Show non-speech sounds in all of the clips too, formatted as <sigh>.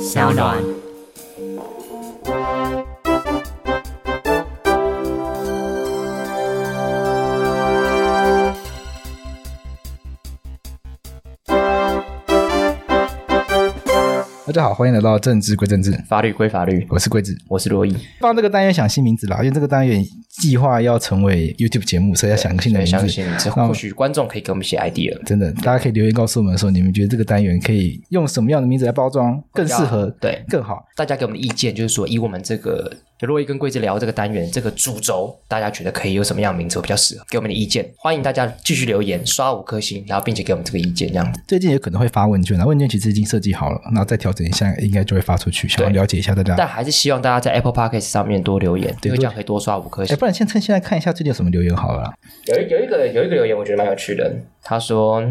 小暖。大家好，欢迎来到政治归政治，法律归法律。我是桂智，我是罗毅。放这个单元想新名字啦，因为这个单元计划要成为 YouTube 节目，所以要想个新的名字。相信之后或许观众可以给我们一些 idea。真的，大家可以留言告诉我们说，你们觉得这个单元可以用什么样的名字来包装更适合？对，更好。大家给我们的意见，就是说以我们这个。就罗毅跟桂子聊这个单元，这个主轴，大家觉得可以有什么样的名字比较适合？给我们的意见，欢迎大家继续留言，刷五颗星，然后并且给我们这个意见。这样子，最近也可能会发问卷，那问卷其实已经设计好了，然后再调整一下，应该就会发出去，想要了解一下大家。但还是希望大家在 Apple Podcast 上面多留言，对，因为这样可以多刷五颗星。不然先趁现在看一下最近有什么留言好了。有一有一个有一个留言，我觉得蛮有趣的。他说：“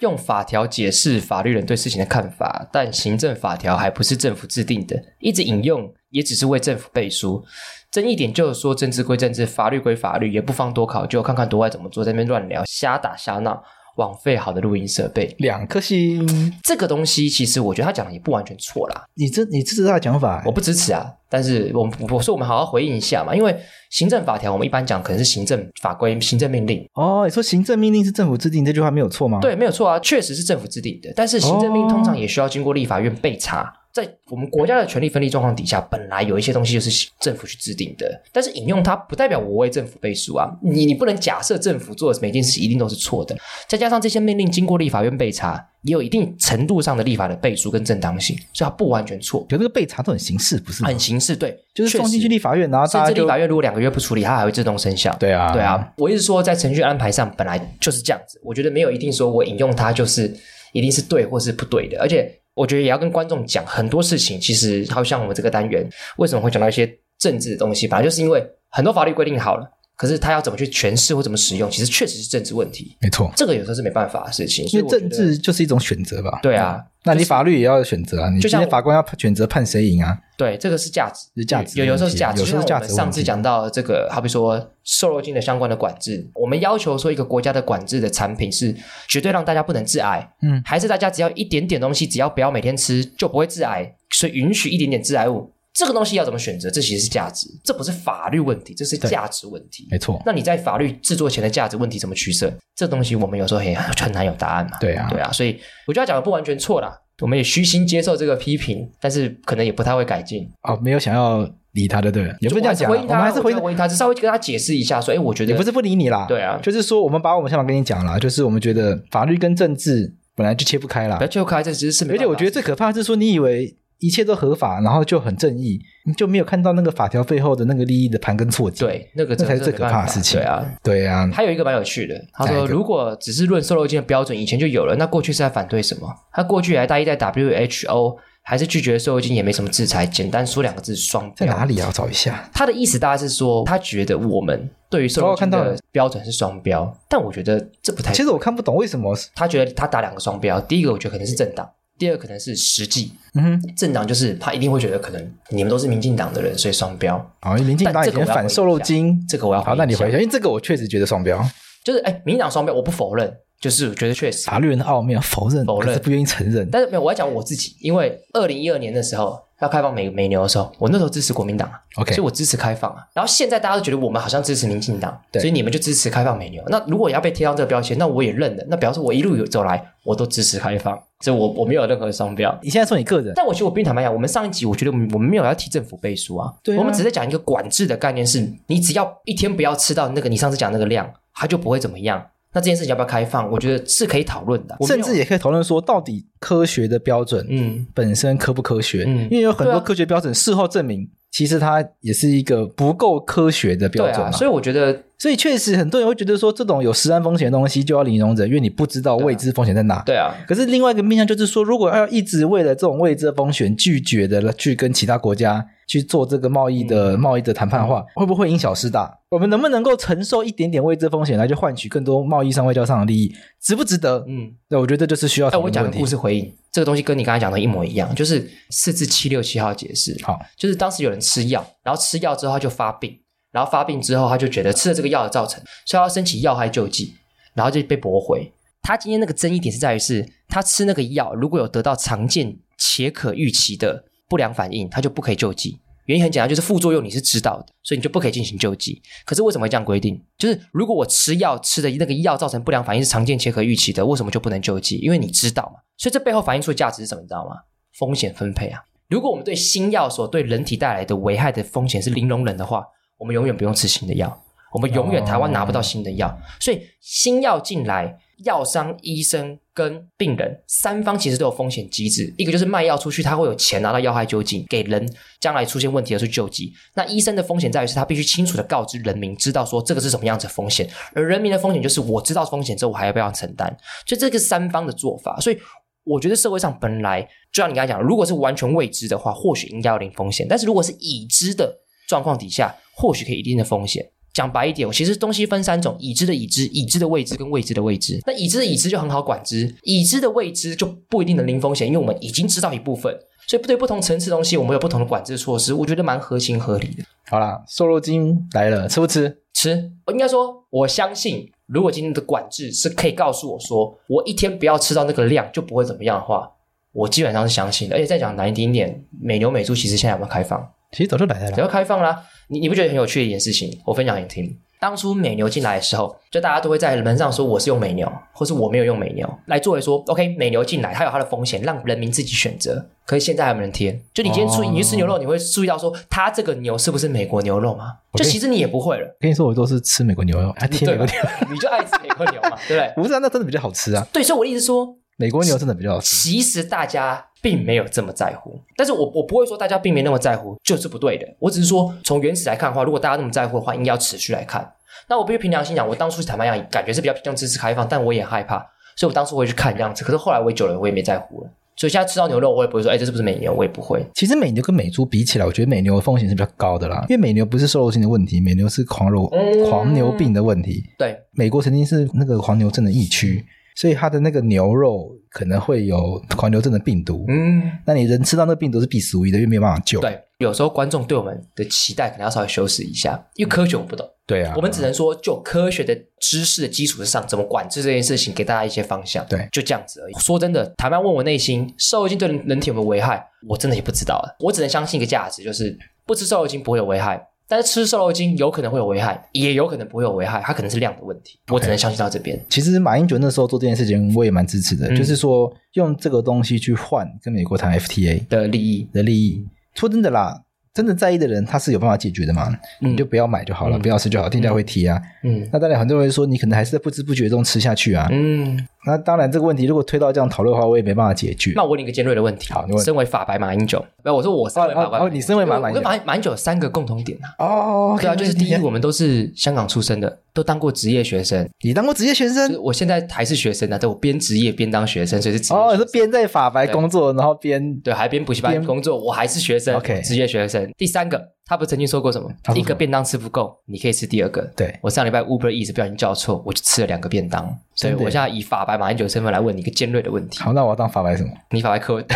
用法条解释法律人对事情的看法，但行政法条还不是政府制定的，一直引用也只是为政府背书。”争议点就是说，政治归政治，法律归法律，也不妨多考究，看看国外怎么做，在那边乱聊、瞎打瞎闹，枉费好的录音设备。两颗星，这个东西其实我觉得他讲的也不完全错啦。你支你支持他的讲法？我不支持啊，但是我我说我们好好回应一下嘛，因为行政法条我们一般讲可能是行政法规、行政命令。哦，你说行政命令是政府制定，这句话没有错吗？对，没有错啊，确实是政府制定的，但是行政命令通常也需要经过立法院备查。哦在我们国家的权力分立状况底下，本来有一些东西就是政府去制定的，但是引用它不代表我为政府背书啊！你你不能假设政府做的每件事一定都是错的。再加上这些命令经过立法院备查，也有一定程度上的立法的背书跟正当性，所以它不完全错。就这个备查都很形式，不是吗？很形式，对，就是送进去立法院，然后甚至立法院如果两个月不处理，它还会自动生效。对啊，对啊。我一直说，在程序安排上本来就是这样子，我觉得没有一定说我引用它就是一定是对或是不对的，而且。我觉得也要跟观众讲很多事情，其实好像我们这个单元为什么会讲到一些政治的东西，本来就是因为很多法律规定好了，可是他要怎么去诠释或怎么使用，其实确实是政治问题。没错，这个有时候是没办法的事情，因为政治就是一种选择吧。对啊，那你法律也要选择啊，你今天法官要选择判谁赢啊？对，这个是价值，是价值。有有时候是价值，有时候是价值。上次讲到这个，好比说瘦肉精的相关的管制，我们要求说一个国家的管制的产品是绝对让大家不能致癌，嗯，还是大家只要一点点东西，只要不要每天吃就不会致癌，所以允许一点点致癌物。这个东西要怎么选择？这其实是价值，这不是法律问题，这是价值问题。没错。那你在法律制作前的价值问题怎么取舍？这东西我们有时候也 <laughs> 很难有答案嘛。对啊，对啊。所以我觉得他讲的不完全错啦，我们也虚心接受这个批评，但是可能也不太会改进。哦，没有想要理他的，对，也不是这样讲。我们还是回应他，只稍微跟他解释一下，说，哎，我觉得也不是不理你啦。对啊，就是说我们把我们想法跟你讲了，就是我们觉得法律跟政治本来就切不开啦。不要切不开，这只是而且我觉得最可怕的是说，你以为。一切都合法，然后就很正义，你就没有看到那个法条背后的那个利益的盘根错节。对，那个这才是最可怕的事情。对啊，对啊。还有一个蛮有趣的，他说，如果只是论瘦肉精的标准，以前就有了，那过去是在反对什么？他过去还大一在 WHO，还是拒绝瘦肉精，也没什么制裁。简单说两个字：双标。在哪里啊？我找一下。他的意思大概是说，他觉得我们对于瘦肉精的标准是双标，但我觉得这不太。其实我看不懂为什么他觉得他打两个双标。第一个，我觉得可能是政党。第二可能是实际，嗯哼，政党就是他一定会觉得可能你们都是民进党的人，所以双标。哦，民进党以前反瘦肉精，这个我要好，那你回一下，因为这个我确实觉得双标，就是哎，民进党双标，我不否认，就是我觉得确实法律人的奥妙，否认否认是不愿意承认，但是没有，我要讲我自己，因为二零一二年的时候。要开放美美牛的时候，我那时候支持国民党啊，OK，所以我支持开放啊。然后现在大家都觉得我们好像支持民进党，对，所以你们就支持开放美牛。那如果要被贴上这个标签，那我也认了。那比方说，我一路走来，我都支持开放，所以我我没有任何商标。你现在说你个人，但我觉得我并坦白讲，我们上一集我觉得我们我们没有要替政府背书啊，对啊，我们只是讲一个管制的概念是，是你只要一天不要吃到那个你上次讲那个量，它就不会怎么样。那这件事情要不要开放？我觉得是可以讨论的，甚至也可以讨论说，到底科学的标准，嗯，本身科不科学？嗯，因为有很多科学标准，事后证明其实它也是一个不够科学的标准嘛。所以我觉得所以确实很多人会觉得说，这种有实安风险的东西就要零容忍，因为你不知道未知风险在哪。对啊。可是另外一个面向就是说，如果要一直为了这种未知的风险拒绝的去跟其他国家去做这个贸易的、嗯、贸易的谈判的话，嗯、会不会因小失大？我们能不能够承受一点点未知风险来去换取更多贸易上、外交上的利益，值不值得？嗯，对，我觉得这就是需要。哎，我讲个故事回应这个东西，跟你刚才讲的一模一样，就是四至七六七号解释。好，就是当时有人吃药，然后吃药之后他就发病。然后发病之后，他就觉得吃了这个药的造成，所以他要申请药害救济，然后就被驳回。他今天那个争议点是在于是，他吃那个药如果有得到常见且可预期的不良反应，他就不可以救济。原因很简单，就是副作用你是知道的，所以你就不可以进行救济。可是为什么会这样规定？就是如果我吃药吃的那个药造成不良反应是常见且可预期的，为什么就不能救济？因为你知道嘛。所以这背后反映出的价值是什么？你知道吗？风险分配啊。如果我们对新药所对人体带来的危害的风险是零容忍的话。我们永远不用吃新的药，我们永远台湾拿不到新的药，所以新药进来，药商、医生跟病人三方其实都有风险机制。一个就是卖药出去，他会有钱拿到药害救济，给人将来出现问题而去救济。那医生的风险在于是他必须清楚地告知人民，知道说这个是什么样子的风险，而人民的风险就是我知道风险之后，我还要不要承担？所以这个三方的做法，所以我觉得社会上本来就像你刚才讲，如果是完全未知的话，或许应该要零风险，但是如果是已知的。状况底下，或许可以一定的风险。讲白一点，我其实东西分三种：已知的已知、已知的未知跟未知的未知。那已知的已知就很好管制，已知的未知就不一定能零风险，因为我们已经知道一部分。所以，对不同层次的东西，我们有不同的管制措施，我觉得蛮合情合理的。好啦，瘦肉精来了，吃不吃？吃。我应该说，我相信，如果今天的管制是可以告诉我说，我一天不要吃到那个量就不会怎么样的话，我基本上是相信的。而且再讲难听一点，美牛美猪其实现在有没有开放？其实早就来了，早就开放啦。你你不觉得很有趣的一件事情？我分享给你听。当初美牛进来的时候，就大家都会在门上说我是用美牛，或是我没有用美牛，来作为说，OK，美牛进来它有它的风险，让人民自己选择。可是现在还有没有人贴？就你今天注意，你去吃牛肉，你会注意到说，它这个牛是不是美国牛肉吗？就其实你也不会了。跟你说，我都是吃美国牛肉，还贴美国牛，你就爱吃美国牛嘛，对不对？<laughs> 不是啊，那真的比较好吃啊。对，所以我的意思说。美国牛真的比较好吃。其实大家并没有这么在乎，但是我我不会说大家并没那么在乎就是不对的。我只是说从原始来看的话，如果大家那么在乎的话，应该要持续来看。那我必须凭良心讲，我当初去坦白讲，感觉是比较偏向支持开放，但我也害怕，所以我当初会去看这样子。可是后来我也久了，我也没在乎了。所以现在吃到牛肉，我也不会说，哎，这是不是美牛？我也不会。其实美牛跟美猪比起来，我觉得美牛的风险是比较高的啦，因为美牛不是瘦肉精的问题，美牛是狂肉、嗯、狂牛病的问题。对，美国曾经是那个狂牛症的疫区。所以它的那个牛肉可能会有狂牛症的病毒，嗯，那你人吃到那个病毒是必死无疑的，因为没有办法救。对，有时候观众对我们的期待可能要稍微修饰一下，因为科学我们不懂。对啊，我们只能说就科学的知识的基础之上，怎么管制这件事情，给大家一些方向。对，就这样子而已。说真的，台湾问我内心，瘦肉精对人体有没有危害，我真的也不知道了。我只能相信一个价值，就是不吃瘦肉精不会有危害。但是吃瘦肉精有可能会有危害，也有可能不会有危害，它可能是量的问题。我只能相信到这边。其实马英九那时候做这件事情，我也蛮支持的，嗯、就是说用这个东西去换跟美国谈 FTA 的利益的利益。说真的啦。真的在意的人，他是有办法解决的嘛？嗯、你就不要买就好了，嗯、不要吃就好，店家会提啊。嗯，那当然很多人说，你可能还是在不知不觉中吃下去啊。嗯，那当然这个问题如果推到这样讨论的话，我也没办法解决。那我问你一个尖锐的问题：好，你问身为法白马英九，没有我说我身为法白，哦，你身为马马英九，我跟马马英九有三个共同点啊。哦，对啊，就是第一，我们都是香港出生的，都当过职业学生。你当过职业学生？我现在还是学生啊，对，我边职业边当学生，所以是哦，是边在法白工作，然后边对，还边补习班工作，我还是学生，OK，职业学生。第三个。他不曾经说过什么？一个便当吃不够，你可以吃第二个。对，我上礼拜 Uber Eats 不小心叫错，我就吃了两个便当。所以我现在以法白马英九身份来问你一个尖锐的问题。好，那我要当法白什么？你法白柯文。<laughs>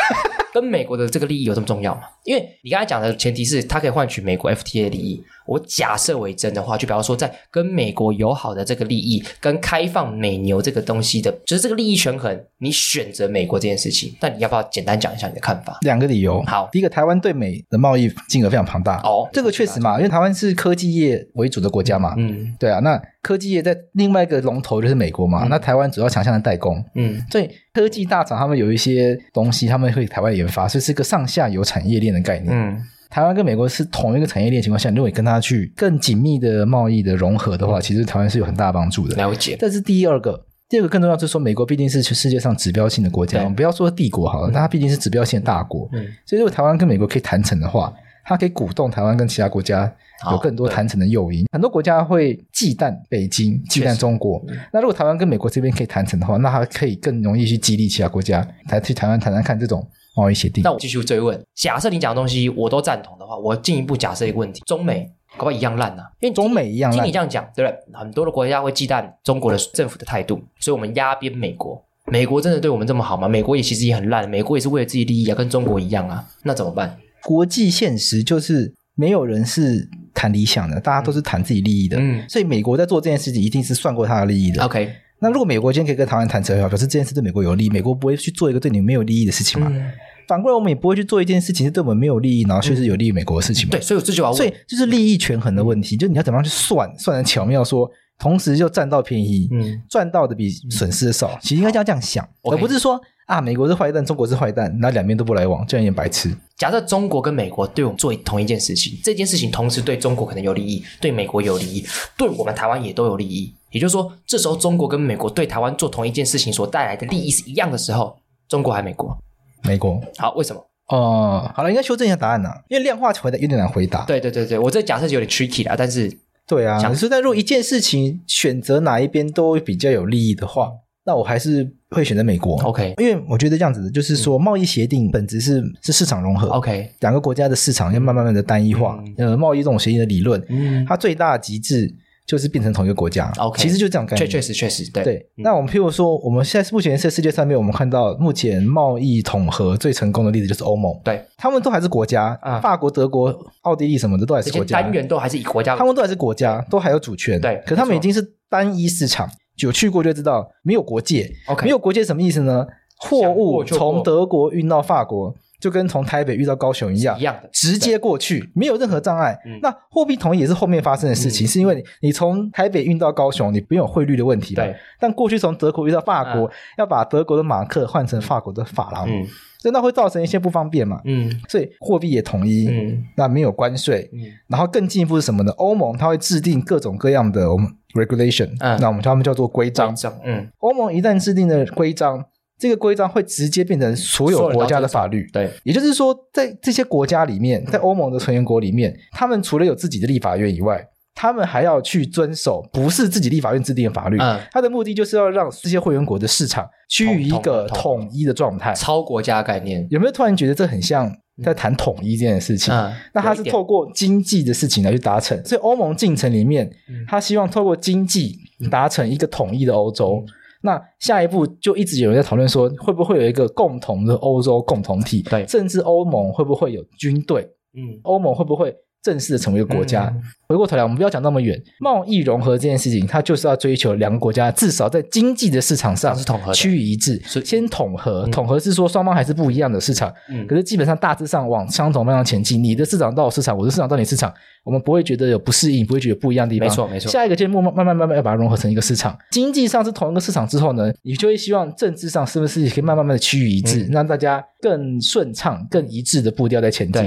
跟美国的这个利益有这么重要吗？因为你刚才讲的前提是它可以换取美国 FTA 的利益。我假设为真的话，就比方说在跟美国友好的这个利益跟开放美牛这个东西的，就是这个利益权衡，你选择美国这件事情，那你要不要简单讲一下你的看法？两个理由。好，第一个，台湾对美的贸易金额非常庞大。哦，这个确实嘛，因为台湾是科技业为主的国家嘛。嗯，对啊，那科技业在另外一个龙头就是美国嘛，嗯、那台湾主要强项的代工。嗯，所以科技大厂他们有一些东西，他们会台湾研发，所以是一个上下游产业链的概念。嗯。台湾跟美国是同一个产业链情况下，如果你跟他去更紧密的贸易的融合的话，其实台湾是有很大帮助的。了解。这是第二个，第二个更重要就是说，美国毕竟是世界上指标性的国家，我们不要说帝国好了，但它毕竟是指标性的大国。嗯。所以如果台湾跟美国可以谈成的话，它可以鼓动台湾跟其他国家有更多谈成的诱因。很多国家会忌惮北京、忌惮中国。那如果台湾跟美国这边可以谈成的话，那它可以更容易去激励其他国家来去台湾谈谈看这种贸易协定。那我继续追问：假设你讲的东西我都赞同的话，我进一步假设一个问题：中美搞不好一样烂呢、啊？因为中美一样烂。听你这样讲，对不对？很多的国家会忌惮中国的政府的态度，所以我们压边美国。美国真的对我们这么好吗？美国也其实也很烂，美国也是为了自己利益啊，跟中国一样啊，那怎么办？国际现实就是没有人是谈理想的，大家都是谈自己利益的。嗯，所以美国在做这件事情，一定是算过他的利益的。OK，那如果美国今天可以跟台湾谈成的话，表示这件事对美国有利，美国不会去做一个对你没有利益的事情嘛？嗯、反过来，我们也不会去做一件事情是对我们没有利益，然后却是有利于美国的事情嘛？对，所以这就要问，所以就是利益权衡的问题，就你要怎么样去算，算的巧妙说。同时又占到便宜，嗯，赚到的比损失的少，嗯、其实应该这样这样想，而不是说啊，美国是坏蛋，中国是坏蛋，那两边都不来往，这样也白痴。假设中国跟美国对我们做同一件事情，这件事情同时对中国可能有利益，对美国有利益，对我们台湾也都有利益。也就是说，这时候中国跟美国对台湾做同一件事情所带来的利益是一样的时候，中国还美国？美国。好，为什么？哦、呃，好了，应该修正一下答案呢，因为量化回答有点难回答。对对对对，我这假设有点 tricky 啦，但是。对啊，可是，但如果一件事情选择哪一边都比较有利益的话，那我还是会选择美国。OK，因为我觉得这样子，就是说贸易协定本质是是市场融合。OK，两个国家的市场要慢慢慢的单一化。嗯、呃，贸易这种协议的理论，嗯，它最大的极致。就是变成同一个国家，OK，其实就这样概念。确确实确实，对那我们譬如说，我们现在目前在世界上面，我们看到目前贸易统合最成功的例子就是欧盟，对，他们都还是国家，啊、法国、德国、奥地利什么的都还是国家，单元都还是以国家，他们都还是国家，都还有主权，对。可他们已经是单一市场，有去过就知道，没有国界，OK，没有国界什么意思呢？货物从德国运到法国。就跟从台北遇到高雄一样，一样的，直接过去，没有任何障碍。嗯、那货币统一也是后面发生的事情，嗯、是因为你从台北运到高雄，你不用汇率的问题。对。但过去从德国遇到法国，嗯、要把德国的马克换成法国的法郎，嗯，所以那会造成一些不方便嘛。嗯。所以货币也统一，嗯，那没有关税，嗯。然后更进一步是什么呢？欧盟它会制定各种各样的我们 regulation，嗯，那我们叫他们叫做规章。嗯。欧盟一旦制定的规章。这个规章会直接变成所有国家的法律，对，也就是说，在这些国家里面，在欧盟的成员国里面，他们除了有自己的立法院以外，他们还要去遵守不是自己立法院制定的法律。嗯，他的目的就是要让这些会员国的市场趋于一个统一的状态，超国家概念。有没有突然觉得这很像在谈统一这件事情？嗯，那他是透过经济的事情来去达成，所以欧盟进程里面，他希望透过经济达成一个统一的欧洲。那下一步就一直有人在讨论说，会不会有一个共同的欧洲共同体？对，甚至欧盟会不会有军队？嗯，欧盟会不会？正式的成为一个国家。嗯、回过头来，我们不要讲那么远。贸易融合这件事情，它就是要追求两个国家至少在经济的市场上是统合，趋于一致。先统合，嗯、统合是说双方还是不一样的市场，嗯、可是基本上大致上往相同方向前进。你的市场到我市场，我的市场到你市场，我们不会觉得有不适应，不会觉得有不一样的地方。没错，没错。下一个阶段慢慢慢慢慢要把它融合成一个市场。经济上是同一个市场之后呢，你就会希望政治上是不是也可以慢慢慢的趋于一致，嗯、让大家更顺畅、更一致的步调在前进。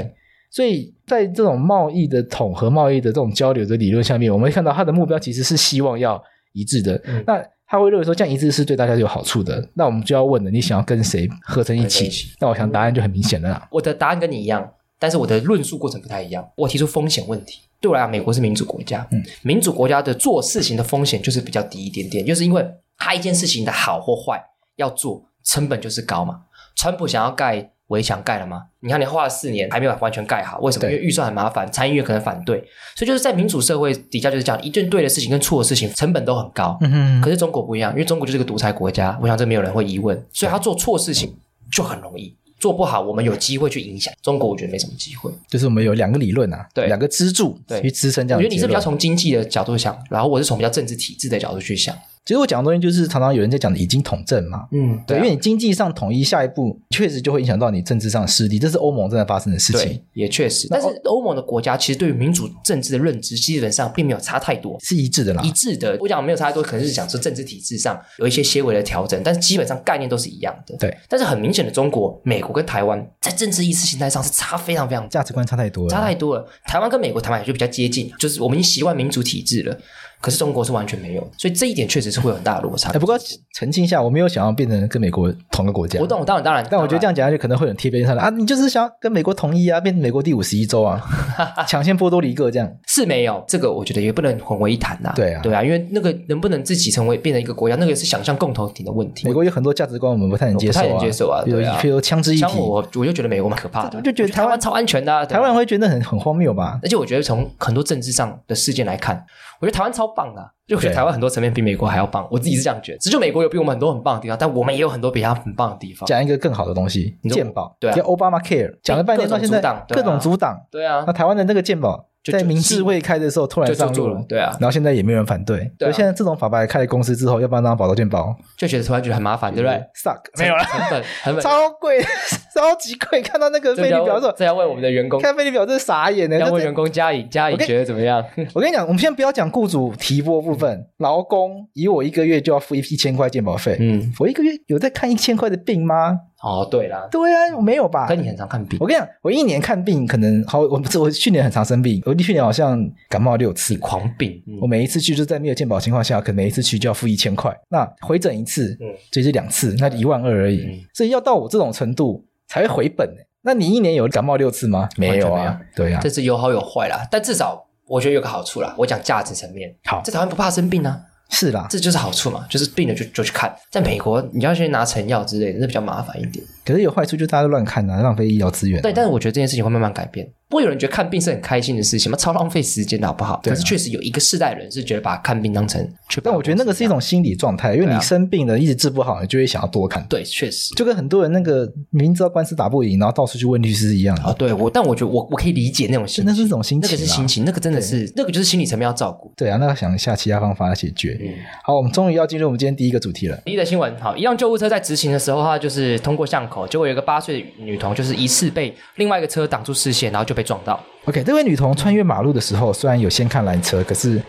所以在这种贸易的统合、贸易的这种交流的理论下面，我们会看到他的目标其实是希望要一致的。嗯、那他会认为说这样一致是对大家有好处的。那我们就要问了：你想要跟谁合成一起？一起，那我想答案就很明显了啦。我的答案跟你一样，但是我的论述过程不太一样。我提出风险问题，对我来讲，美国是民主国家，嗯，民主国家的做事情的风险就是比较低一点点，就是因为他一件事情的好或坏要做，成本就是高嘛。川普想要盖。围墙盖了吗？你看，你花了四年还没有完全盖好，为什么？因为预算很麻烦，参议院可能反对，所以就是在民主社会底下就是这样，一件对的事情跟错的事情成本都很高。嗯哼。可是中国不一样，因为中国就是个独裁国家，我想这没有人会疑问，所以他做错事情就很容易，做不好我们有机会去影响。中国我觉得没什么机会，就是我们有两个理论啊，对，两个支柱对去支撑这样。我觉得你是比较从经济的角度想，然后我是从比较政治体制的角度去想。其实我讲的东西就是常常有人在讲的已经统政嘛，嗯，对，因为你经济上统一，下一步确实就会影响到你政治上的势力，这是欧盟正在发生的事情，也确实。但是欧盟的国家其实对于民主政治的认知基本上并没有差太多，是一致的啦，一致的。我讲没有差太多，可能是讲说政治体制上有一些些微的调整，但是基本上概念都是一样的。对，但是很明显的，中国、美国跟台湾在政治意识形态上是差非常非常，价值观差太多了，差太多了。台湾跟美国、台湾也就比较接近，就是我们已经习惯民主体制了。可是中国是完全没有，所以这一点确实是会有很大的落差。哎，不过澄清一下，我没有想要变成跟美国同个国家。我懂，当然当然，但我觉得这样讲下去可能会很贴边上的啊，你就是想要跟美国统一啊，变成美国第五十一州啊，<laughs> 抢先波多黎各这样是没有这个，我觉得也不能混为一谈呐。对啊，对啊，因为那个能不能自己成为变成一个国家，那个是想象共同体的问题。美国有很多价值观我们不太能接受啊，不太能接受啊，比如比如枪支议题，我我就觉得美国蛮可怕的，我就觉得台湾超安全的，台湾人会觉得很很荒谬吧？而且我觉得从很多政治上的事件来看，我觉得台湾超棒的。就我觉得台湾很多层面比美国还要棒，我自己是这样觉得。只就美国有比我们很多很棒的地方，但我们也有很多比他很棒的地方。讲一个更好的东西，健保，对啊，叫 Obama Care，讲了半天到现在各种阻挡，对啊。那台湾的那个健保在明智未开的时候突然上路了，对啊，然后现在也没有人反对。所以现在这种法白开了公司之后，要不要当保劳健保？就觉得突然觉得很麻烦，对不对？Suck，没有了，成本 <laughs> 成本超贵，<laughs> 超级贵。看到那个费率表的时候，这要问我们的员工，看费率表真是傻眼呢。要问员工加以加以觉得怎么样？<laughs> 我跟你讲，我们先不要讲雇主提拨部分，劳工。以我一个月就要付一一千块健保费，嗯，我一个月有在看一千块的病吗？哦，对啦，对啊，我没有吧？跟你很常看病。我跟你讲，我一年看病可能好，<laughs> 我不是我去年很常生病，我去年好像感冒六次，狂病。我每一次去就在没有健保情况下，可能每一次去就要付一千块。那回诊一次，嗯，这是两次，那一万二而已。所以要到我这种程度才会回本呢。那你一年有感冒六次吗？没有啊，对啊，这是有好有坏啦。但至少我觉得有个好处啦，我讲价值层面，好，在台湾不怕生病啊。是啦，这就是好处嘛，就是病了就就去看。在美国，你要去拿成药之类的，那比较麻烦一点。可是有坏处，就大家都乱看啊，浪费医疗资源。对，但是我觉得这件事情会慢慢改变。不会有人觉得看病是很开心的事情吗？超浪费时间的好不好？可是确实有一个世代人是觉得把看病当成，但我觉得那个是一种心理状态，因为你生病了一直治不好，你就会想要多看。对，确实就跟很多人那个明知道官司打不赢，然后到处去问律师一样啊。对我，但我觉得我我可以理解那种心，那是一种心情，那个是心情，那个真的是那个就是心理层面要照顾。对啊，那想一下其他方法来解决。嗯，好，我们终于要进入我们今天第一个主题了。第一个新闻，好，一辆救护车在执行的时候，它就是通过巷口，结果有一个八岁的女童就是疑似被另外一个车挡住视线，然后就被撞到。OK，这位女童穿越马路的时候，虽然有先看拦车，可是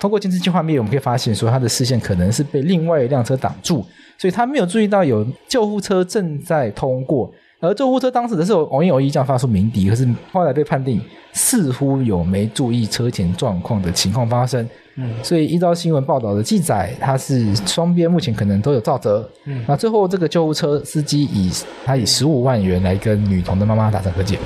通过监视器画面，我们可以发现说她的视线可能是被另外一辆车挡住，所以她没有注意到有救护车正在通过。而救护车当时的时候，偶一偶一这样发出鸣笛，可是后来被判定似乎有没注意车前状况的情况发生。嗯，所以依照新闻报道的记载，他是双边目前可能都有肇责。嗯，那最后这个救护车司机以他以十五万元来跟女童的妈妈达成和解。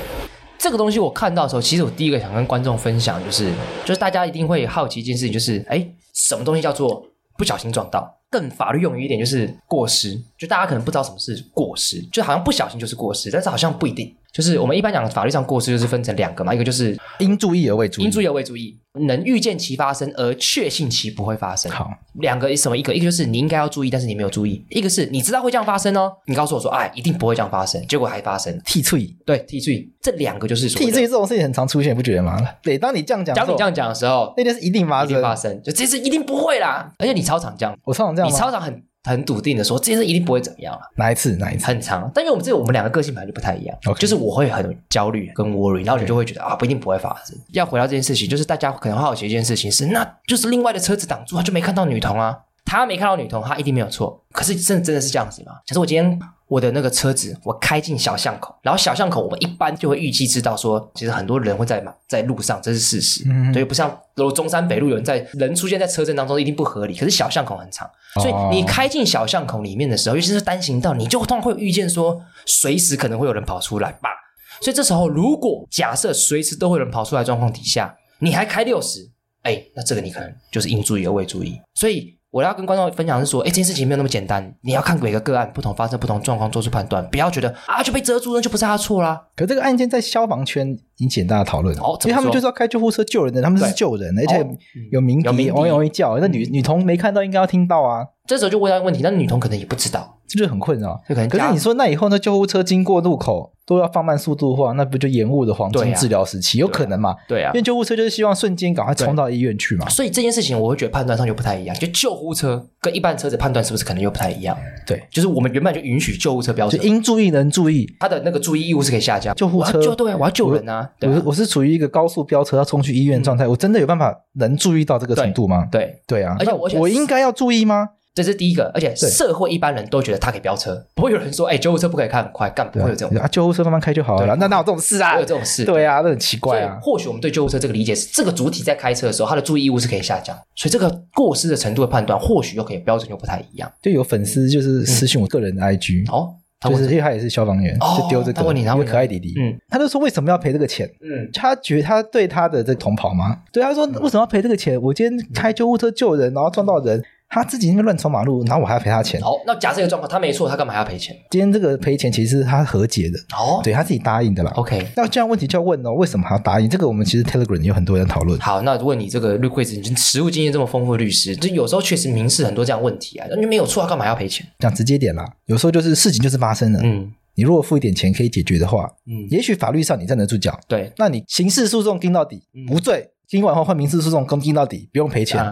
这个东西我看到的时候，其实我第一个想跟观众分享，就是就是大家一定会好奇一件事情，就是哎，什么东西叫做不小心撞到？更法律用语一点就是过失，就大家可能不知道什么是过失，就好像不小心就是过失，但是好像不一定。就是我们一般讲法律上过失就是分成两个嘛，一个就是因注意而未注意，因注意而未注意，能预见其发生而确信其不会发生。好，两个什么？一个一个就是你应该要注意，但是你没有注意；一个是你知道会这样发生哦，你告诉我说，哎，一定不会这样发生，结果还发生。替罪，对，替罪，这两个就是说替罪这种事情很常出现，不觉得吗？对，当你这样讲，当你这样讲的时候，那件事一定发生，一定发生，就这次一定不会啦。而且你超常这样，我超常这样，你超常很。很笃定的说，这件事一定不会怎么样了。哪一次？哪一次？很长，但因为我们这我们两个个性本来就不太一样，Okay. 就是我会很焦虑跟 worry，然后你就会觉得.啊，不一定不会发生。要回到这件事情，就是大家可能好奇一件事情是，那就是另外的车子挡住，他就没看到女童啊，他没看到女童，他一定没有错。可是真的真的是这样子吗？假设我今天我的那个车子我开进小巷口，然后小巷口我们一般就会预计知道说，其实很多人会在在路上，这是事实。嗯，所以不像如果中山北路有人在人出现在车阵当中，一定不合理。可是小巷口很长。所以你开进小巷口里面的时候，尤其是单行道，你就通常会预见说，随时可能会有人跑出来吧。所以这时候，如果假设随时都会有人跑出来状况底下，你还开六十，哎，那这个你可能就是应注意而未注意。所以。我要跟观众分享是说，哎，这件事情没有那么简单。你要看每个个案不同发生不同状况做出判断，不要觉得啊就被遮住了就不是他错啦。可这个案件在消防圈引起很大的讨论，哦，因为他们就是要开救护车救人的，他们是救人，而且有鸣笛，有有一叫，那女女童没看到，应该要听到啊。这时候就问到一个问题，那女童可能也不知道，这就很困扰。就可能可是你说那以后那救护车经过路口都要放慢速度的话，那不就延误了黄金治疗时期？有可能嘛？对啊，因为救护车就是希望瞬间赶快冲到医院去嘛。所以这件事情我会觉得判断上就不太一样，就救护车跟一般车子判断是不是可能又不太一样？对，就是我们原本就允许救护车飙车，应注意能注意，他的那个注意义务是可以下降。救护车就对，我要救人啊！我我是处于一个高速飙车要冲去医院状态，我真的有办法能注意到这个程度吗？对对啊，而且我我应该要注意吗？这是第一个，而且社会一般人都觉得他可以飙车，不会有人说，哎，救护车不可以开很快，干不会有这种啊，救护车慢慢开就好了，那哪有这种事啊？没有这种事，对啊，那很奇怪啊。或许我们对救护车这个理解是，这个主体在开车的时候，他的注意义务是可以下降，所以这个过失的程度的判断，或许又可以标准又不太一样。就有粉丝就是私信我个人的 IG 哦，就是因为他也是消防员，就丢这个，他问可爱弟弟，嗯，他就说为什么要赔这个钱？嗯，他觉得他对他的这个同袍吗？对，他说为什么要赔这个钱？我今天开救护车救人，然后撞到人。他自己那边乱冲马路，然后我还要赔他钱。好，那假设一个状况，他没错，他干嘛还要赔钱？今天这个赔钱其实是他和解的。哦，对他自己答应的啦。OK，那这样问题就要问哦，为什么还要答应？这个我们其实 Telegram 有很多人讨论。好，那问你这个绿柜子，你实务经验这么丰富的律师，就有时候确实民事很多这样问题啊，那你没有错，他干嘛要赔钱？讲直接点啦，有时候就是事情就是发生了。嗯，你如果付一点钱可以解决的话，嗯，也许法律上你站得住脚。对，那你刑事诉讼盯到底无罪，跟完后换民事诉讼跟盯到底不用赔钱，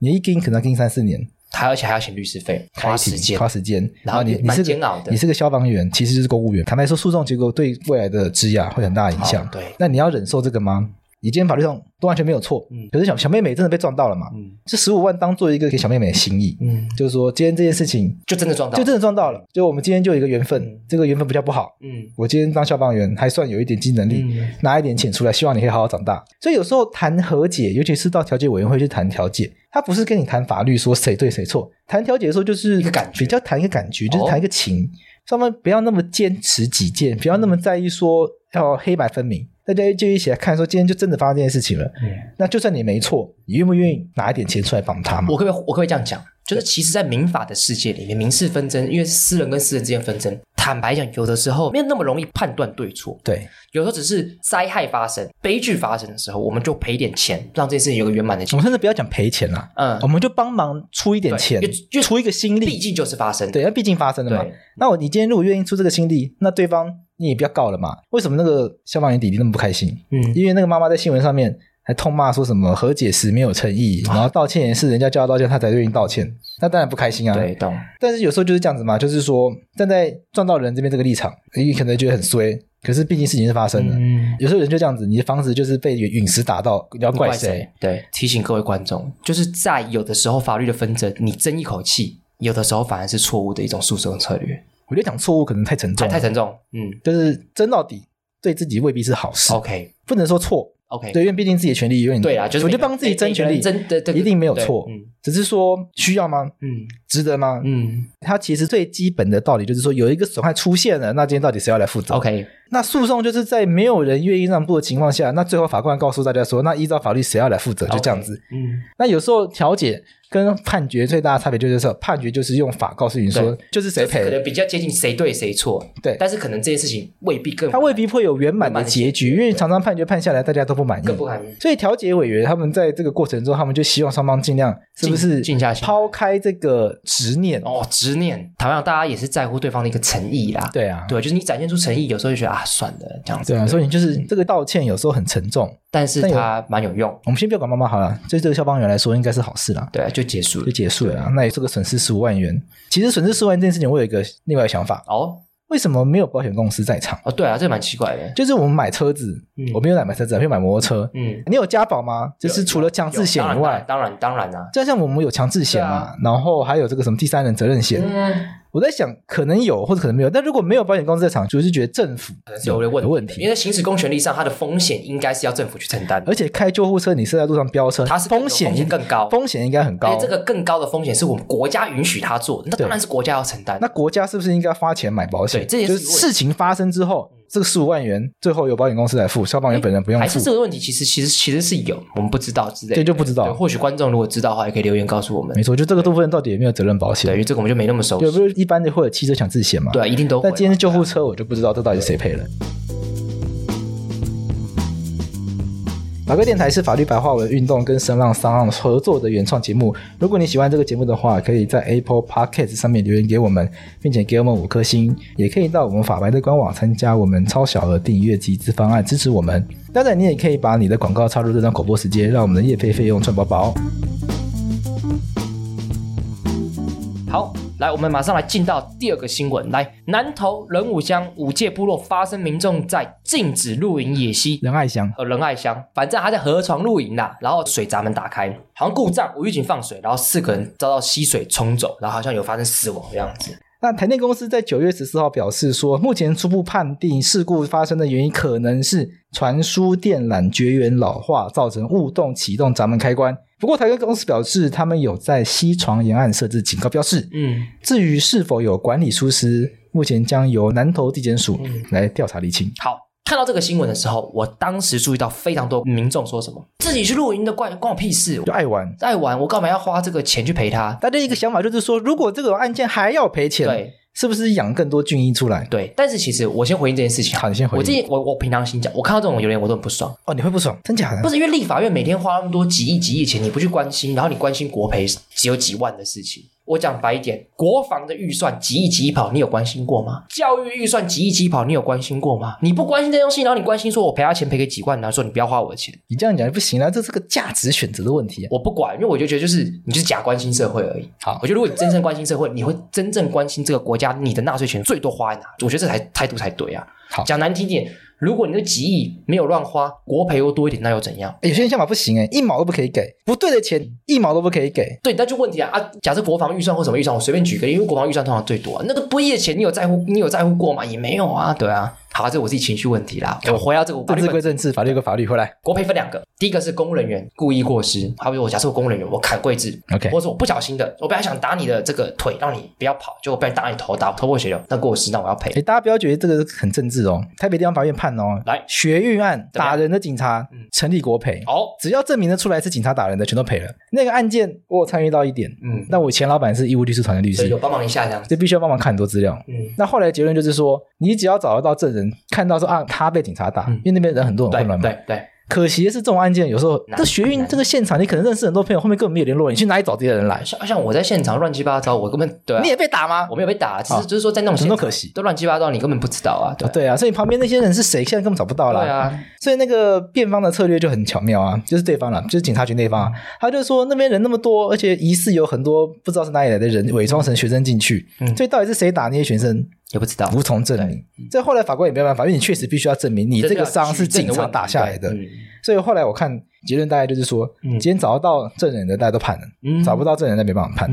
你一跟可能要跟三四年。他而且还要请律师费，花时间，花时间。然后你你是煎熬的，你是个消防员，其实就是公务员。坦白说，诉讼结果对未来的职涯会很大影响。对，那你要忍受这个吗？你今天法律上都完全没有错，嗯，可是小小妹妹真的被撞到了嘛？嗯，这十五万当做一个给小妹妹的心意，嗯，就是说今天这件事情就真的撞到，就真的撞到了，就我们今天就有一个缘分，这个缘分比较不好，嗯，我今天当消防员还算有一点经济能力，拿一点钱出来，希望你可以好好长大。所以有时候谈和解，尤其是到调解委员会去谈调解，他不是跟你谈法律说谁对谁错，谈调解的时候就是一个感觉，比较谈一个感觉，就是谈一个情，双方不要那么坚持己见，不要那么在意说要黑白分明。大家就一起来看，说今天就真的发生这件事情了。嗯，那就算你没错，你愿不愿意拿一点钱出来帮他吗？我可不可以，我可不可以这样讲？就是其实，在民法的世界里面，民事纷争，因为私人跟私人之间纷争，坦白讲，有的时候没有那么容易判断对错。对，有时候只是灾害发生、悲剧发生的时候，我们就赔点钱，让这件事情有个圆满的结果。我们甚至不要讲赔钱了，嗯，我们就帮忙出一点钱，就出一个心力，毕竟就是发生，对，那毕竟发生了嘛。那我你今天如果愿意出这个心力，那对方。你也不要告了嘛？为什么那个消防员弟弟那么不开心？嗯，因为那个妈妈在新闻上面还痛骂说什么和解时没有诚意，然后道歉也是人家叫他道歉，他才愿意道歉，那当然不开心啊。对，懂。但是有时候就是这样子嘛，就是说站在撞到人这边这个立场，你可能觉得很衰，可是毕竟事情是发生的。嗯，有时候人就这样子，你的房子就是被陨石打到，你要怪谁？怪谁？对，提醒各位观众，就是在有的时候法律的纷争，你争一口气，有的时候反而是错误的一种诉讼策略。我觉得讲错误可能太沉重，太沉重。嗯，就是争到底，对自己未必是好事。OK，不能说错。OK，对，因为毕竟自己的权利有点。对啊，就是我就帮自己争权利，争的一定没有错。嗯，只是说需要吗？嗯，值得吗？嗯，它其实最基本的道理就是说，有一个损害出现了，那今天到底谁要来负责？OK，那诉讼就是在没有人愿意让步的情况下，那最后法官告诉大家说，那依照法律谁要来负责？就这样子。嗯，那有时候调解。跟判决最大的差别就是说，判决就是用法告诉你说，就是谁赔，可能比较接近谁对谁错。对，但是可能这件事情未必更，他未必会有圆满的结局，因为常常判决判下来，大家都不满意，更不满意。所以调解委员他们在这个过程中，他们就希望双方尽量是不是静下心，抛开这个执念哦，执念。同样，大家也是在乎对方的一个诚意啦。对啊，对，就是你展现出诚意，有时候就觉得啊，算了这样子。对啊，所以你就是这个道歉有时候很沉重。但是它蛮有用。我们先不要管妈妈好了，对这个消防员来说应该是好事啦。对，就结束了，就结束了。那也是个损失十五万元。其实损失十五万这件事情，我有一个另外一个想法哦。为什么没有保险公司在场？哦，对啊，这蛮奇怪的。就是我们买车子，我没有买买车子，没有买摩托车。嗯，你有加保吗？就是除了强制险以外，当然当然啊。就像我们有强制险嘛，然后还有这个什么第三人责任险。我在想，可能有或者可能没有，但如果没有保险公司在场，就是觉得政府有问问题，因为行使公权力上，它的风险应该是要政府去承担。而且开救护车，你是在路上飙车，它是风险应更高，风险应该很高。这个更高的风险是我们国家允许他做的，那当然是国家要承担。那国家是不是应该花钱买保险？对，这件事情发生之后。这个十五万元最后由保险公司来付，消防员本人不用付。还是这个问题，其实其实其实是有，我们不知道之类的。对就不知道。或许观众如果知道的话，也可以留言告诉我们。没错，就这个部分到底有没有责任保险？对，因为这个我们就没那么熟悉。对，不是一般的会有汽车强制险嘛？对，一定都会。但今天是救护车，我就不知道这到底谁赔了。法客电台是法律白话文运动跟声浪三浪合作的原创节目。如果你喜欢这个节目的话，可以在 Apple Podcast 上面留言给我们，并且给我们五颗星。也可以到我们法白的官网参加我们超小额订阅集资方案，支持我们。当然，你也可以把你的广告插入这段口播时间，让我们的业费费用赚饱饱。好。来，我们马上来进到第二个新闻。来，南投仁武乡五界部落发生民众在禁止露营野溪仁爱乡和仁爱乡，反正他在河床露营啦，然后水闸门打开，好像故障，无预警放水，然后四个人遭到溪水冲走，然后好像有发生死亡的样子。那台电公司在九月十四号表示说，目前初步判定事故发生的原因可能是传输电缆绝缘老化，造成误动启动闸门开关。不过台电公司表示，他们有在西床沿岸设置警告标示。嗯，至于是否有管理疏失，目前将由南投地检署来调查厘清。好。看到这个新闻的时候，我当时注意到非常多民众说什么自己去露营的关关我屁事，就爱玩爱玩，我干嘛要花这个钱去赔他？大家一个想法就是说，如果这个案件还要赔钱，对，是不是养更多军医出来？对，但是其实我先回应这件事情。好，你先回应。我这我我平常心讲，我看到这种留言我都很不爽。哦，你会不爽？真假的？不是因为立法院每天花那么多几亿几亿钱，你不去关心，然后你关心国赔只有几万的事情。我讲白一点，国防的预算几亿几亿跑，你有关心过吗？教育预算几亿几亿跑，你有关心过吗？你不关心这东西，然后你关心说我赔他钱赔给几万，然后说你不要花我的钱，你这样讲就不行了，这是个价值选择的问题。我不管，因为我就觉得就是你就是假关心社会而已。好，我觉得如果你真正关心社会，你会真正关心这个国家，你的纳税钱最多花在哪？我觉得这才态度才对啊。好，讲难听点。如果你的几亿没有乱花，国赔又多一点，那又怎样？有些人想法不行诶，一毛都不可以给，不对的钱一毛都不可以给。对，那就问题啊啊！假设国防预算或什么预算，我随便举个，因为国防预算通常最多啊，那个不义的钱，你有在乎？你有在乎过吗？也没有啊，对啊。好，这我自己情绪问题啦。我回到这个政治归政治，法律归法律。回来，国赔分两个，第一个是公务人员故意过失，好比如我假设我公务人员我砍桂枝，OK，或者我不小心的，我本来想打你的这个腿，让你不要跑，结果被打你头，打头破血流，那过失，那我要赔。哎，大家不要觉得这个很政治哦。台北地方法院判哦，来学运案打人的警察成立国赔，哦，只要证明得出来是警察打人的，全都赔了。那个案件我有参与到一点，嗯，那我前老板是义务律师团的律师，有帮忙一下这样，就必须要帮忙看很多资料。嗯，那后来结论就是说，你只要找得到证人，看到说啊。他被警察打，因为那边人很多，很混乱嘛。对对。可惜的是，这种案件有时候这学运这个现场，你可能认识很多朋友，后面根本没有联络，你去哪里找这些人来？像像我在现场乱七八糟，我根本对。你也被打吗？我没有被打，只是就是说在那种现场都可惜，都乱七八糟，你根本不知道啊。对啊，所以旁边那些人是谁，现在根本找不到了。对啊，所以那个辩方的策略就很巧妙啊，就是对方了，就是警察局那方，他就说那边人那么多，而且疑似有很多不知道是哪里来的人伪装成学生进去，所以到底是谁打那些学生？也不知道，无从证明。这后来法官也没办法，因为你确实必须要证明你这个伤是警察打下来的。所以后来我看结论大概就是说，今天找得到证人的大家都判了，找不到证人那没办法判。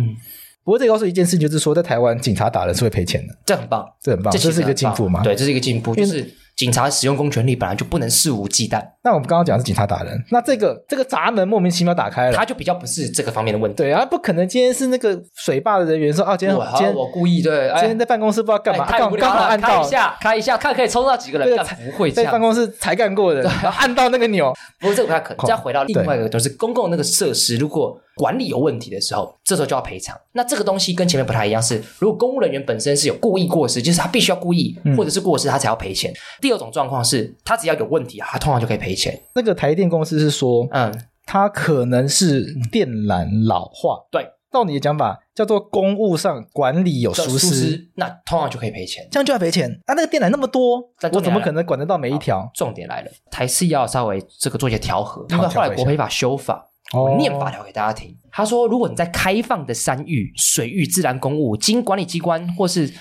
不过这告诉一件事，就是说在台湾警察打人是会赔钱的，这很棒，这很棒，这是一个进步嘛？对，这是一个进步，就是。警察使用公权力本来就不能肆无忌惮。那我们刚刚讲的是警察打人，那这个这个闸门莫名其妙打开了，他就比较不是这个方面的问题。对啊，不可能今天是那个水坝的人员说啊，今天今天我故意对，今天在办公室不知道干嘛，刚刚好按到一下，开一下看可以抽到几个人，不会在办公室才干过的，按到那个钮。不过这个不太可能。再回到另外一个，就是公共那个设施，如果管理有问题的时候，这时候就要赔偿。那这个东西跟前面不太一样，是如果公务人员本身是有故意过失，就是他必须要故意或者是过失，他才要赔钱。第二种状况是。他只要有问题啊，他通常就可以赔钱。那个台电公司是说，嗯，他可能是电缆老化。对，照你的讲法，叫做公务上管理有疏失，那通常就可以赔钱。这样就要赔钱啊？那个电缆那么多，我怎么可能管得到每一条？重点来了，还是要稍微这个做一些调和。因为后来国赔法修法，我念法条给大家听。他说，如果你在开放的山域、水域、自然公物，经管理机关或是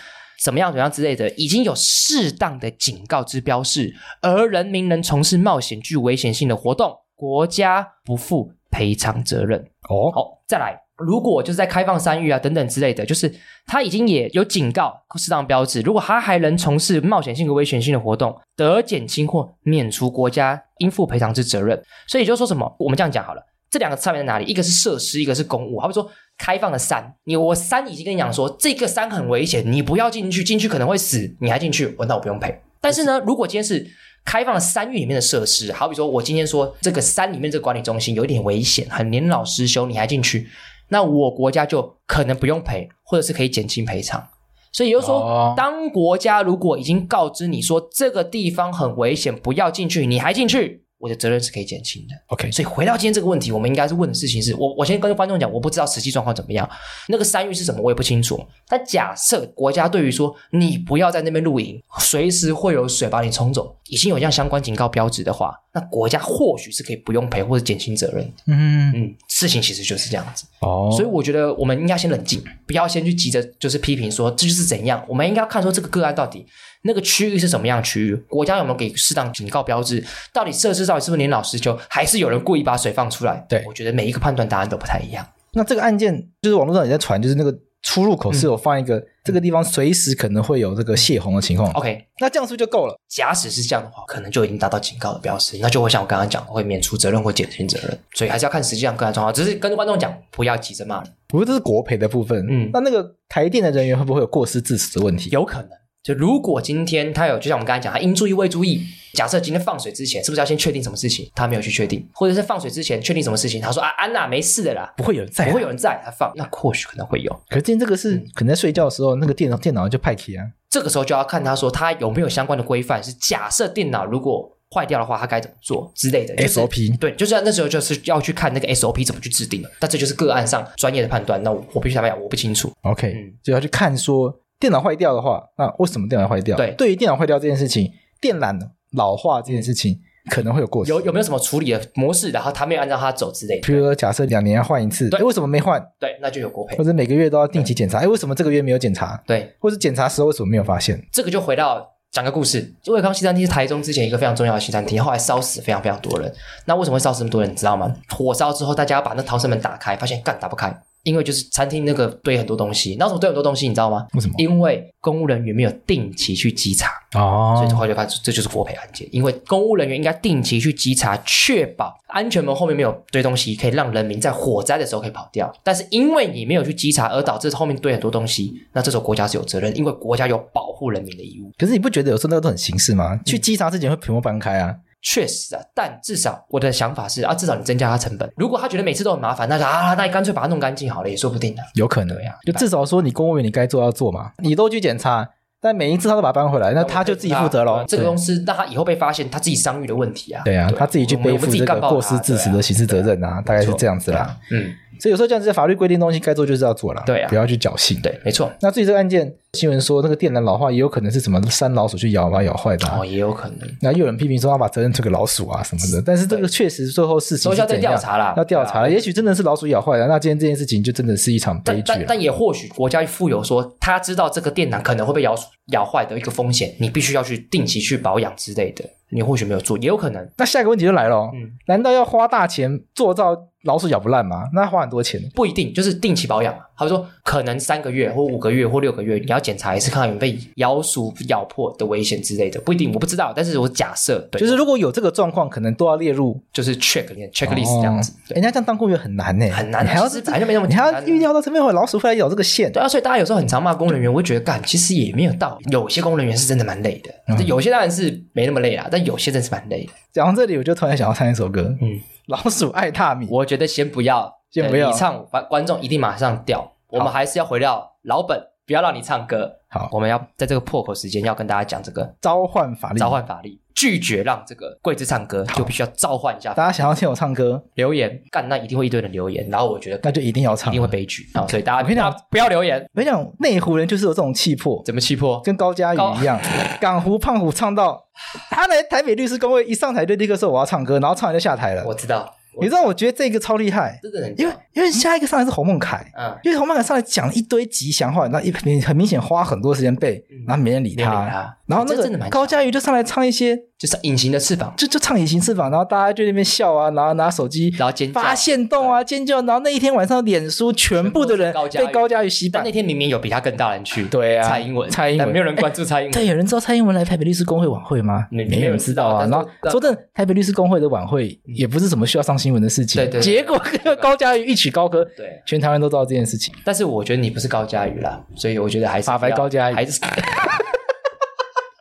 怎么样怎么样之类的，已经有适当的警告之标示，而人民能从事冒险具危险性的活动，国家不负赔偿责任。哦，好，再来，如果就是在开放山域啊等等之类的，就是他已经也有警告适当标志，如果他还能从事冒险性和危险性的活动，得减轻或免除国家应负赔偿之责任。所以就说什么？我们这样讲好了，这两个差别在哪里？一个是设施，一个是公务。好比说。开放的山，你我山已经跟你讲说，这个山很危险，你不要进去，进去可能会死，你还进去，我那我不用赔。<laughs> 但是呢，如果今天是开放的山域里面的设施，好比说我今天说这个山里面这个管理中心有一点危险，很年老失修，你还进去，那我国家就可能不用赔，或者是可以减轻赔偿。所以也就是说，当国家如果已经告知你说这个地方很危险，不要进去，你还进去，我的责任是可以减轻的。OK，所以回到今天这个问题，我们应该是问的事情是我，我先跟观众讲，我不知道实际状况怎么样，那个山域是什么，我也不清楚。但假设国家对于说你不要在那边露营，随时会有水把你冲走，已经有这样相关警告标志的话，那国家或许是可以不用赔或者减轻责任。嗯嗯，事情其实就是这样子。哦，所以我觉得我们应该先冷静，不要先去急着就是批评说这就是怎样，我们应该要看说这个个案到底。那个区域是什么样区域？国家有没有给适当警告标志？到底设施到底是不是年老失修，还是有人故意把水放出来？对，我觉得每一个判断答案都不太一样。那这个案件就是网络上也在传，就是那个出入口是有放一个、嗯、这个地方随时可能会有这个泄洪的情况。OK，那这样是不是就够了？假使是这样的话，可能就已经达到警告的标识，那就会像我刚刚讲，会免除责任或减轻责任。所以还是要看实际上个人状况。只是跟观众讲，不要急着骂人。不过这是国赔的部分。嗯，那那个台电的人员会不会有过失致死的问题？有可能。就如果今天他有，就像我们刚才讲，他应注意未注意。假设今天放水之前，是不是要先确定什么事情？他没有去确定，或者是放水之前确定什么事情？他说啊，安娜没事的啦，不会有人在，不会有人在，他放，那或许可能会有。可是今天这个是、嗯、可能在睡觉的时候，那个电脑电脑就派起啊。这个时候就要看他说他有没有相关的规范，是假设电脑如果坏掉的话，他该怎么做之类的、就是、SOP。对，就是那时候就是要去看那个 SOP 怎么去制定的。但这就是个案上专业的判断。那我，我必须坦白讲，我不清楚。OK，、嗯、就要去看说。电脑坏掉的话，那为什么电脑坏掉？对，对于电脑坏掉这件事情，电缆老化这件事情可能会有过失。有有没有什么处理的模式？然后他没有按照它走之类的。比如说，假设两年要换一次，对，为什么没换？对，那就有国赔。或者每个月都要定期检查，哎，为什么这个月没有检查？对，或者检查时候为什么没有发现？这个就回到讲个故事。卫康西餐厅是台中之前一个非常重要的西餐厅，后来烧死非常非常多人。那为什么会烧死这么多人？你知道吗？火烧之后，大家要把那逃生门打开，发现干打不开。因为就是餐厅那个堆很多东西，那为什么堆很多东西？你知道吗？为什么？因为公务人员没有定期去稽查哦，所以后来就发现这就是国赔案件。因为公务人员应该定期去稽查，确保安全门后面没有堆东西，可以让人民在火灾的时候可以跑掉。但是因为你没有去稽查，而导致后面堆很多东西，那这时候国家是有责任，因为国家有保护人民的义务。可是你不觉得有时候那个都很形式吗？嗯、去稽查之前会全部搬开啊？确实啊，但至少我的想法是啊，至少你增加他成本。如果他觉得每次都很麻烦，那就啊，那你干脆把它弄干净好了，也说不定呢。有可能呀、啊，就至少说你公务员你该做要做嘛，你都去检查，但每一次他都把它搬回来，那他就自己负责喽。这个公司，那他以后被发现他自己商誉的问题啊，对啊，他自己去背负这个过失致死的刑事责任啊，大概是这样子啦。嗯。所以有时候这样子，法律规定东西该做就是要做了，对啊，不要去侥幸。对，没错。那至于这个案件，新闻说那个电缆老化也有可能是什么山老鼠去咬把它咬坏的，哦，也有可能。那又有人批评说他把责任推给老鼠啊什么的，但是这个确实最后事情要调查了，要调查了。也许真的是老鼠咬坏了，那今天这件事情就真的是一场悲剧。但但也或许国家富有说他知道这个电缆可能会被咬咬坏的一个风险，你必须要去定期去保养之类的。你或许没有做，也有可能。那下一个问题就来了，嗯，难道要花大钱做到老鼠咬不烂吗？那花很多钱？不一定，就是定期保养。他说，可能三个月或五个月或六个月，你要检查一次，看看有没有被咬鼠咬破的危险之类的。不一定，我不知道，但是我假设，对，就是如果有这个状况，可能都要列入，就是 check 里面 checklist 这样子。人家这样当公务员很难呢，很难，还要是反正没那么，你还要预料到这边会老鼠会来咬这个线。对啊，所以大家有时候很常骂公务人员，我会觉得干，其实也没有道理。有些公务人员是真的蛮累的，有些当然是没那么累啦，但有些真是蛮累的。讲到这里，我就突然想要唱一首歌，嗯，老鼠爱大米。我觉得先不要，先不要，你唱，观众一定马上掉。我们还是要回到老本，不要让你唱歌。好，我们要在这个破口时间要跟大家讲这个召唤法力，召唤法力，拒绝让这个桂枝唱歌，就必须要召唤一下。大家想要听我唱歌，留言干，那一定会一堆人留言。然后我觉得那就一定要唱，一定会悲剧。好，所以大家我跟你讲，不要留言。我跟你讲，内湖人就是有这种气魄，怎么气魄？跟高嘉宇一样。港湖胖虎唱到他来台北律师公会一上台就立刻说我要唱歌，然后唱完就下台了。我知道。你知道，我觉得这个超厉害，因为因为下一个上来是侯梦凯，嗯，因为侯梦凯上来讲一堆吉祥话，那一很明显花很多时间背，然后没人理他，然后那个高佳瑜就上来唱一些。就是隐形的翅膀，就就唱隐形翅膀，然后大家就在那边笑啊，然后拿手机，然后尖叫，发现动啊，尖叫，然后那一天晚上，脸书全部的人被高佳瑜洗版。那天明明有比他更大人去，对啊，蔡英文，蔡英文，没有人关注蔡英文。对，有人知道蔡英文来台北律师工会晚会吗？没有人知道啊。然后说真的，台北律师工会的晚会也不是什么需要上新闻的事情。对对。结果跟高嘉瑜一曲高歌，对，全台湾都知道这件事情。但是我觉得你不是高嘉瑜啦，所以我觉得还是法白高嘉瑜还是。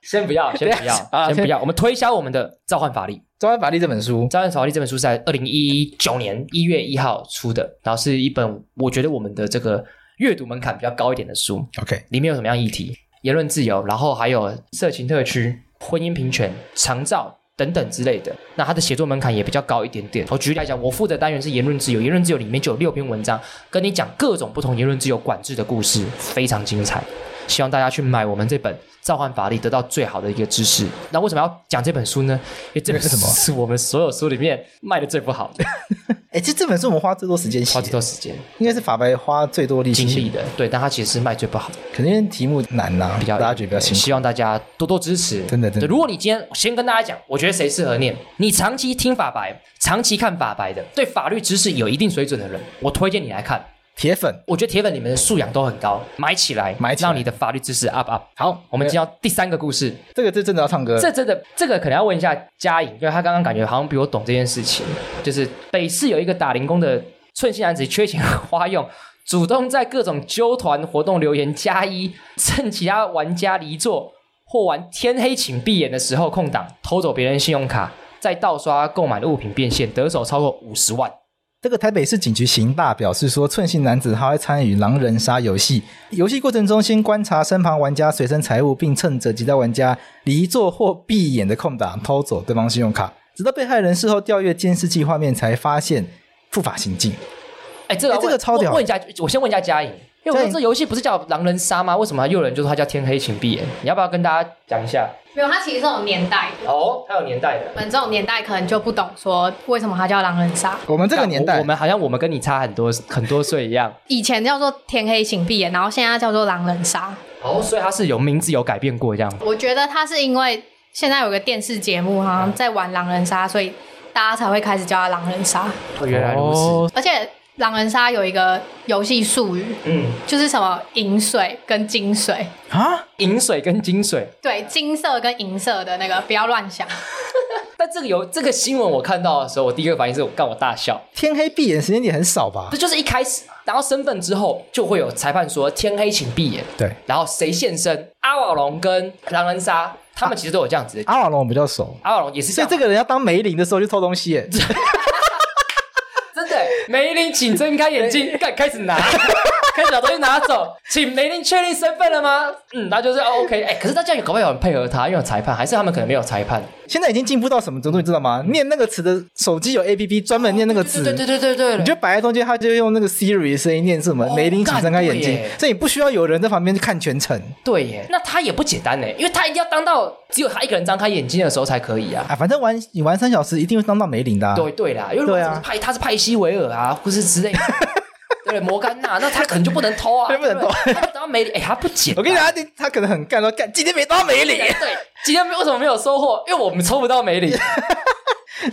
先不要，先不要 <laughs> 啊！先不要，我们推销我们的《召唤法力》。《召唤法力》这本书，《召唤法力》这本书是在二零一九年一月一号出的，然后是一本我觉得我们的这个阅读门槛比较高一点的书。OK，里面有什么样议题？言论自由，然后还有色情特区、婚姻平权、长照、等等之类的。那它的写作门槛也比较高一点点。我举例来讲，我负责单元是言论自由，言论自由里面就有六篇文章，跟你讲各种不同言论自由管制的故事，非常精彩。希望大家去买我们这本《召唤法力》，得到最好的一个知识。那为什么要讲这本书呢？因为这本书是我们所有书里面卖的最不好的。<laughs> 哎，其实这本书我们花最多时间写，花最多时间，应该是法白花最多力气精力的。对，但它其实是卖最不好的，肯定题目难呐、啊，比较大家觉得比较辛苦。希望大家多多支持，真的真的。如果你今天先跟大家讲，我觉得谁适合念？你长期听法白，长期看法白的，对法律知识有一定水准的人，我推荐你来看。铁粉，我觉得铁粉你们的素养都很高，买起来，买起来，让你的法律知识 up up。好，我们进到第三个故事。这个这真的要唱歌，这真的这个可能要问一下嘉颖，因为他刚刚感觉好像比我懂这件事情。就是北市有一个打零工的寸心男子，缺钱花用，主动在各种揪团活动留言加一，趁其他玩家离座或玩天黑请闭眼的时候空档，偷走别人信用卡，再盗刷购买的物品变现，得手超过五十万。这个台北市警局刑大表示说，寸性男子他会参与狼人杀游戏，游戏过程中先观察身旁玩家随身财物，并趁着其他玩家离座或闭眼的空档偷走对方信用卡，直到被害人事后调阅监视器画面才发现不法行径。哎，这个这个超屌！问一下，我先问一下嘉颖。因为我说这游戏不是叫狼人杀吗？为什么又有人就说它叫天黑请闭眼？你要不要跟大家讲一下？没有，它其实是有年代的哦，它有年代的。我们这种年代可能就不懂说为什么它叫狼人杀。我们这个年代，我，我们好像我们跟你差很多很多岁一样。<laughs> 以前叫做天黑请闭眼，然后现在叫做狼人杀。哦，所以它是有名字有改变过这样。我觉得它是因为现在有个电视节目好像在玩狼人杀，所以大家才会开始叫它狼人杀。哦，原来如此。哦，而且。狼人杀有一个游戏术语，嗯，就是什么银水跟金水啊，银水跟金水，对，金色跟银色的那个不要乱想。<laughs> 但这个有这个新闻我看到的时候，我第一个反应是我干我大笑。天黑闭眼时间点很少吧？这就是一开始拿到身份之后，就会有裁判说天黑请闭眼，对，然后谁现身？阿瓦隆跟狼人杀，他们其实都有这样子的。阿瓦隆我比较熟，阿瓦隆也是。所以这个人要当梅林的时候就偷东西耶。<laughs> 梅林，请睁开眼睛，开开始拿，开始把东西拿走，<laughs> 请梅林确定身份了吗？嗯，那就是 OK。哎，可是他这样搞不好有人配合他，因为有裁判，还是他们可能没有裁判？现在已经进步到什么程度，你知道吗？念那个词的手机有 APP 专门念那个词，对对对对对，你就摆在中间，他就用那个 Siri 的声音念什么？梅林，请睁开眼睛，所以你不需要有人在旁边看全程。对耶，那他也不简单呢，因为他一定要当到只有他一个人张开眼睛的时候才可以啊。啊，反正玩你玩三小时，一定会当到梅林的。对对啦，因为如果是派他是派西维尔啊，或是之类的。<laughs> 对，摩甘娜，那他可能就不能偷啊，不能偷。他等到梅林，哎，他不捡。我跟你讲，他他可能很干，说干今天没到没理。对，今天为什么没有收获？因为我们抽不到梅林，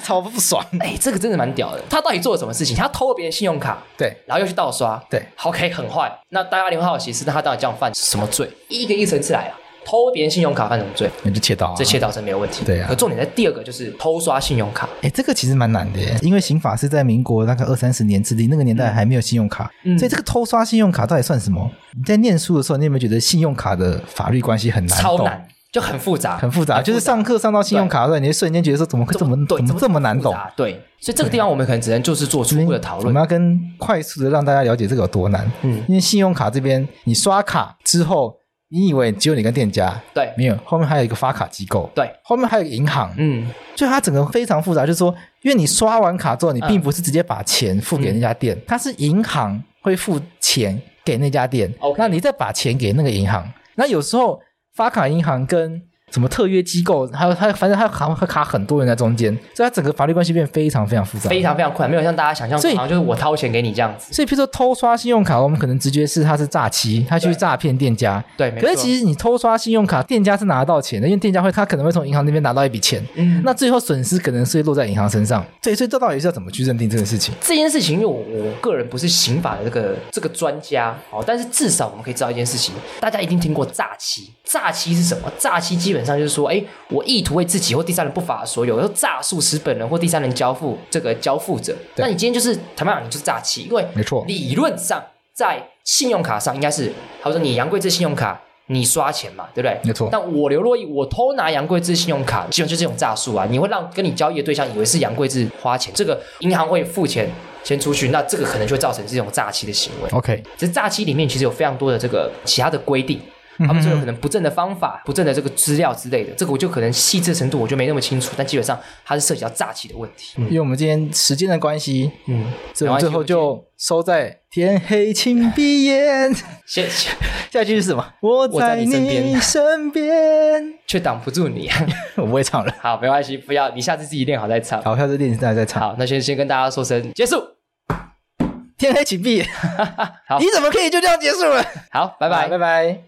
超不爽。哎，这个真的蛮屌的。他到底做了什么事情？他偷了别人信用卡，对，然后又去盗刷，对，OK，很坏。那大家一定会好奇是，那他到底这样犯什么罪？一个一层次来啊。偷别人信用卡犯什么罪？那就窃盗，这窃盗是没有问题。对啊，可重点在第二个就是偷刷信用卡。哎，这个其实蛮难的耶，因为刑法是在民国大概二三十年制定，那个年代还没有信用卡，所以这个偷刷信用卡到底算什么？你在念书的时候，你有没有觉得信用卡的法律关系很难？超难，就很复杂，很复杂。就是上课上到信用卡的时候，你会瞬间觉得说怎么会这么怎么这么难懂？对，所以这个地方我们可能只能就是做初步的讨论。我们要跟快速的让大家了解这个有多难。嗯，因为信用卡这边你刷卡之后。你以为只有你跟店家？对，没有，后面还有一个发卡机构。对，后面还有一个银行。嗯，就它整个非常复杂，就是说，因为你刷完卡之后，你并不是直接把钱付给那家店，嗯、它是银行会付钱给那家店。哦，那你再把钱给那个银行，那有时候发卡银行跟。什么特约机构，还有他，反正他卡会卡很多人在中间，所以他整个法律关系变得非常非常复杂，非常非常困难，没有像大家想象中，好像就是我掏钱给你这样子。所以，譬如说偷刷信用卡，我们可能直觉是他是诈欺，他去诈骗店家。对，可是其实你偷刷信用卡，店家是拿得到钱的，因为店家会他可能会从银行那边拿到一笔钱，嗯，那最后损失可能是会落在银行身上。对，所以这到底是要怎么去认定这件事情？这件事情，因为我我个人不是刑法的这个这个专家，哦，但是至少我们可以知道一件事情，大家一定听过诈欺。诈欺是什么？诈欺基本上就是说，哎。我意图为自己或第三人不法所有，然后诈术使本人或第三人交付这个交付者。那你今天就是坦白讲，你就是诈欺，因为没错，理论上在信用卡上应该是，他说你杨贵志信用卡你刷钱嘛，对不对？没错。但我刘若英我偷拿杨贵志信用卡，基本就是这种诈术啊！你会让跟你交易的对象以为是杨贵志花钱，这个银行会付钱先出去，那这个可能就会造成这种诈欺的行为。OK，其实诈欺里面其实有非常多的这个其他的规定。他们说有可能不正的方法、不正的这个资料之类的，这个我就可能细致程度我就没那么清楚，但基本上它是涉及到诈欺的问题。因为我们今天时间的关系，嗯，所以我们最后就收在天黑请闭眼。谢谢。下一句是什么？我在你身边，却挡不住你。<laughs> 我不会唱了。好，没关系，不要，你下次自己练好再唱。好，下次练再再唱。好，那先先跟大家说声结束。天黑请闭眼。<laughs> 好，你怎么可以就这样结束了？好，拜拜，拜拜。